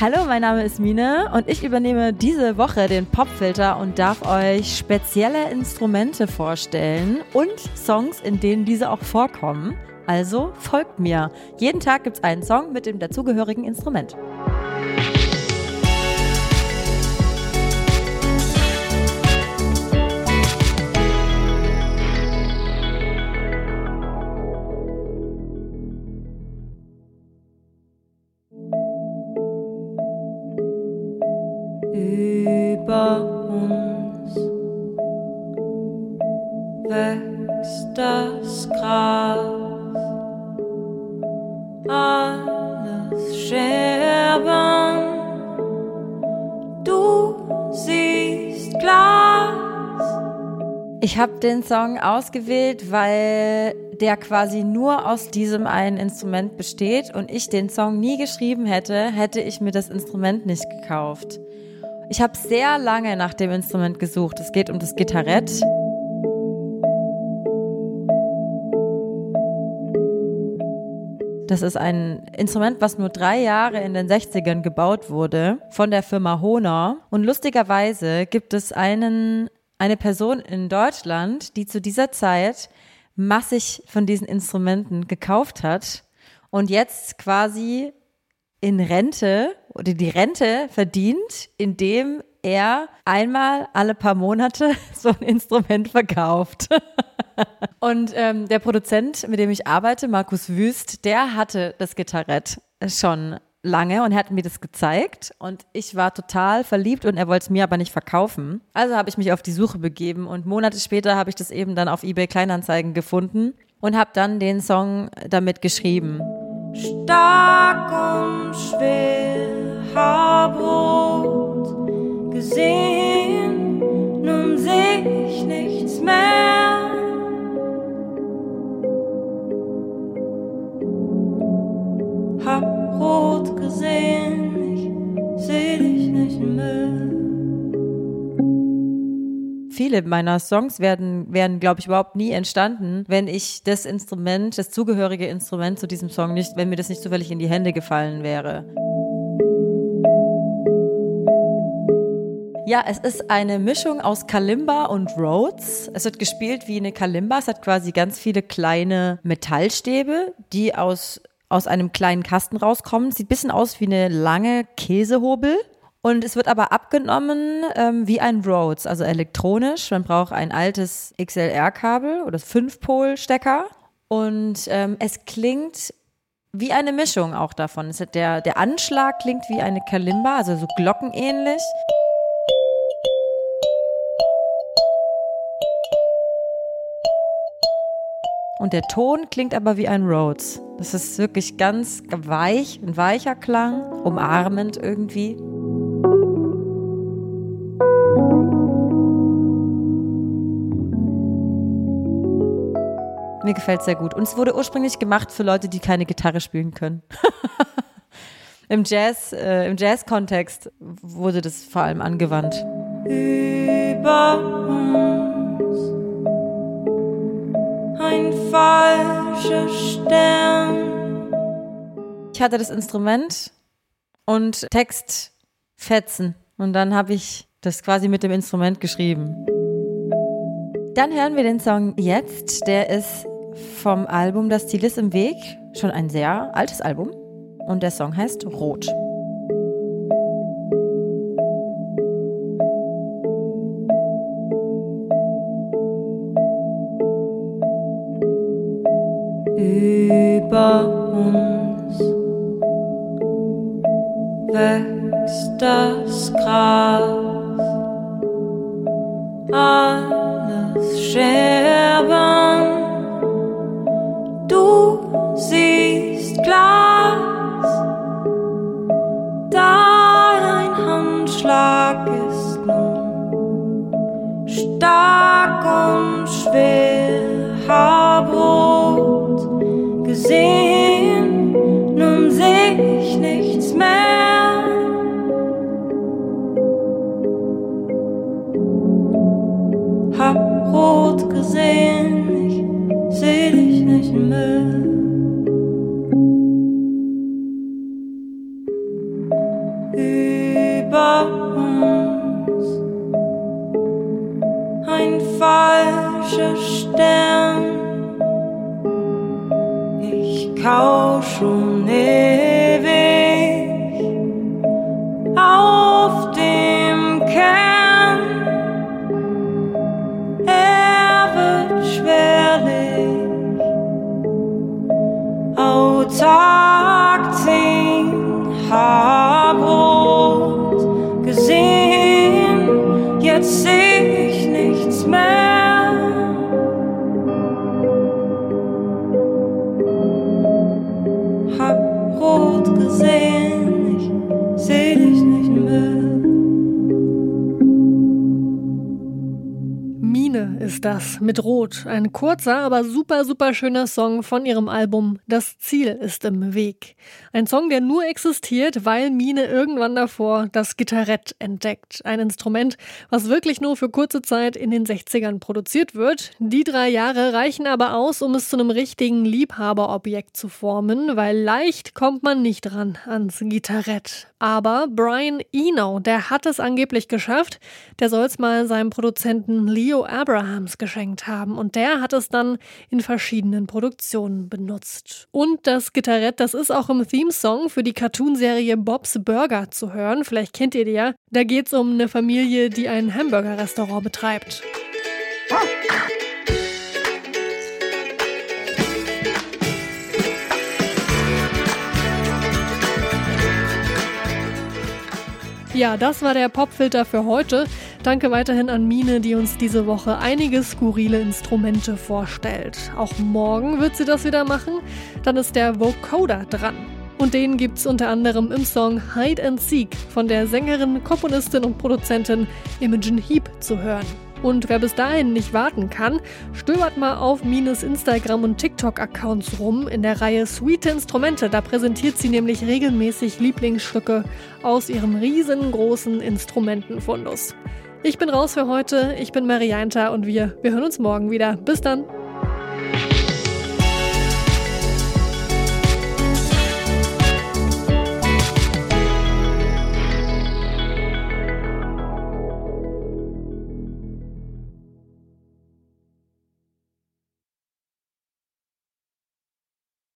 Hallo, mein Name ist Mine und ich übernehme diese Woche den Popfilter und darf euch spezielle Instrumente vorstellen und Songs, in denen diese auch vorkommen. Also folgt mir. Jeden Tag gibt es einen Song mit dem dazugehörigen Instrument. Das Gras, alles Scherben, du siehst Glas. Ich habe den Song ausgewählt, weil der quasi nur aus diesem einen Instrument besteht und ich den Song nie geschrieben hätte, hätte ich mir das Instrument nicht gekauft. Ich habe sehr lange nach dem Instrument gesucht. Es geht um das Gitarrett. Das ist ein Instrument, was nur drei Jahre in den 60ern gebaut wurde von der Firma Honor. Und lustigerweise gibt es einen, eine Person in Deutschland, die zu dieser Zeit massig von diesen Instrumenten gekauft hat und jetzt quasi in Rente oder die Rente verdient, indem er einmal alle paar Monate so ein Instrument verkauft. Und ähm, der Produzent, mit dem ich arbeite, Markus Wüst, der hatte das Gitarrett schon lange und hat mir das gezeigt und ich war total verliebt und er wollte es mir aber nicht verkaufen. Also habe ich mich auf die Suche begeben und Monate später habe ich das eben dann auf eBay Kleinanzeigen gefunden und habe dann den Song damit geschrieben. Stark und schwer, haarbrot gesehen, nun seh Meiner Songs werden, wären, glaube ich, überhaupt nie entstanden, wenn ich das Instrument, das zugehörige Instrument zu diesem Song nicht, wenn mir das nicht zufällig in die Hände gefallen wäre. Ja, es ist eine Mischung aus Kalimba und Rhodes. Es wird gespielt wie eine Kalimba. Es hat quasi ganz viele kleine Metallstäbe, die aus, aus einem kleinen Kasten rauskommen. Sieht ein bisschen aus wie eine lange Käsehobel. Und es wird aber abgenommen ähm, wie ein Rhodes, also elektronisch. Man braucht ein altes XLR-Kabel oder 5-Pol-Stecker. Und ähm, es klingt wie eine Mischung auch davon. Der, der Anschlag klingt wie eine Kalimba, also so glockenähnlich. Und der Ton klingt aber wie ein Rhodes. Das ist wirklich ganz weich, ein weicher Klang, umarmend irgendwie. Mir gefällt sehr gut. Und es wurde ursprünglich gemacht für Leute, die keine Gitarre spielen können. Im Jazz, äh, im Jazz-Kontext wurde das vor allem angewandt. Über uns ein falscher Stern. Ich hatte das Instrument und Textfetzen. Und dann habe ich das quasi mit dem Instrument geschrieben. Dann hören wir den Song jetzt. Der ist vom Album Das Ziel ist im Weg. Schon ein sehr altes Album. Und der Song heißt Rot. Über uns wächst das Gras, alles Scherben, Handschlag ist nun stark und schwer, Haarbrot gesehen, nun seh ich nichts mehr. Hab rot gesehen, ich seh dich nicht mehr. Falscher Stern. Ich kau schon ewig ist das mit Rot. Ein kurzer, aber super, super schöner Song von ihrem Album Das Ziel ist im Weg. Ein Song, der nur existiert, weil Mine irgendwann davor das Gitarrett entdeckt. Ein Instrument, was wirklich nur für kurze Zeit in den 60ern produziert wird. Die drei Jahre reichen aber aus, um es zu einem richtigen Liebhaberobjekt zu formen, weil leicht kommt man nicht ran ans Gitarrett. Aber Brian Eno, der hat es angeblich geschafft. Der soll es mal seinem Produzenten Leo Abrahams geschenkt haben und der hat es dann in verschiedenen Produktionen benutzt. Und das Gitarrett, das ist auch im Theme-Song für die Cartoonserie Bob's Burger zu hören. Vielleicht kennt ihr die ja. Da geht es um eine Familie, die ein Hamburger-Restaurant betreibt. Ja, das war der Popfilter für heute. Danke weiterhin an Mine, die uns diese Woche einige skurrile Instrumente vorstellt. Auch morgen wird sie das wieder machen. Dann ist der Vocoder dran. Und den gibt's unter anderem im Song Hide and Seek von der Sängerin, Komponistin und Produzentin Imogen Heap zu hören. Und wer bis dahin nicht warten kann, stöbert mal auf Mines Instagram- und TikTok-Accounts rum in der Reihe Sweet Instrumente. Da präsentiert sie nämlich regelmäßig Lieblingsstücke aus ihrem riesengroßen Instrumentenfundus. Ich bin raus für heute, ich bin Marianta und wir, wir hören uns morgen wieder. Bis dann!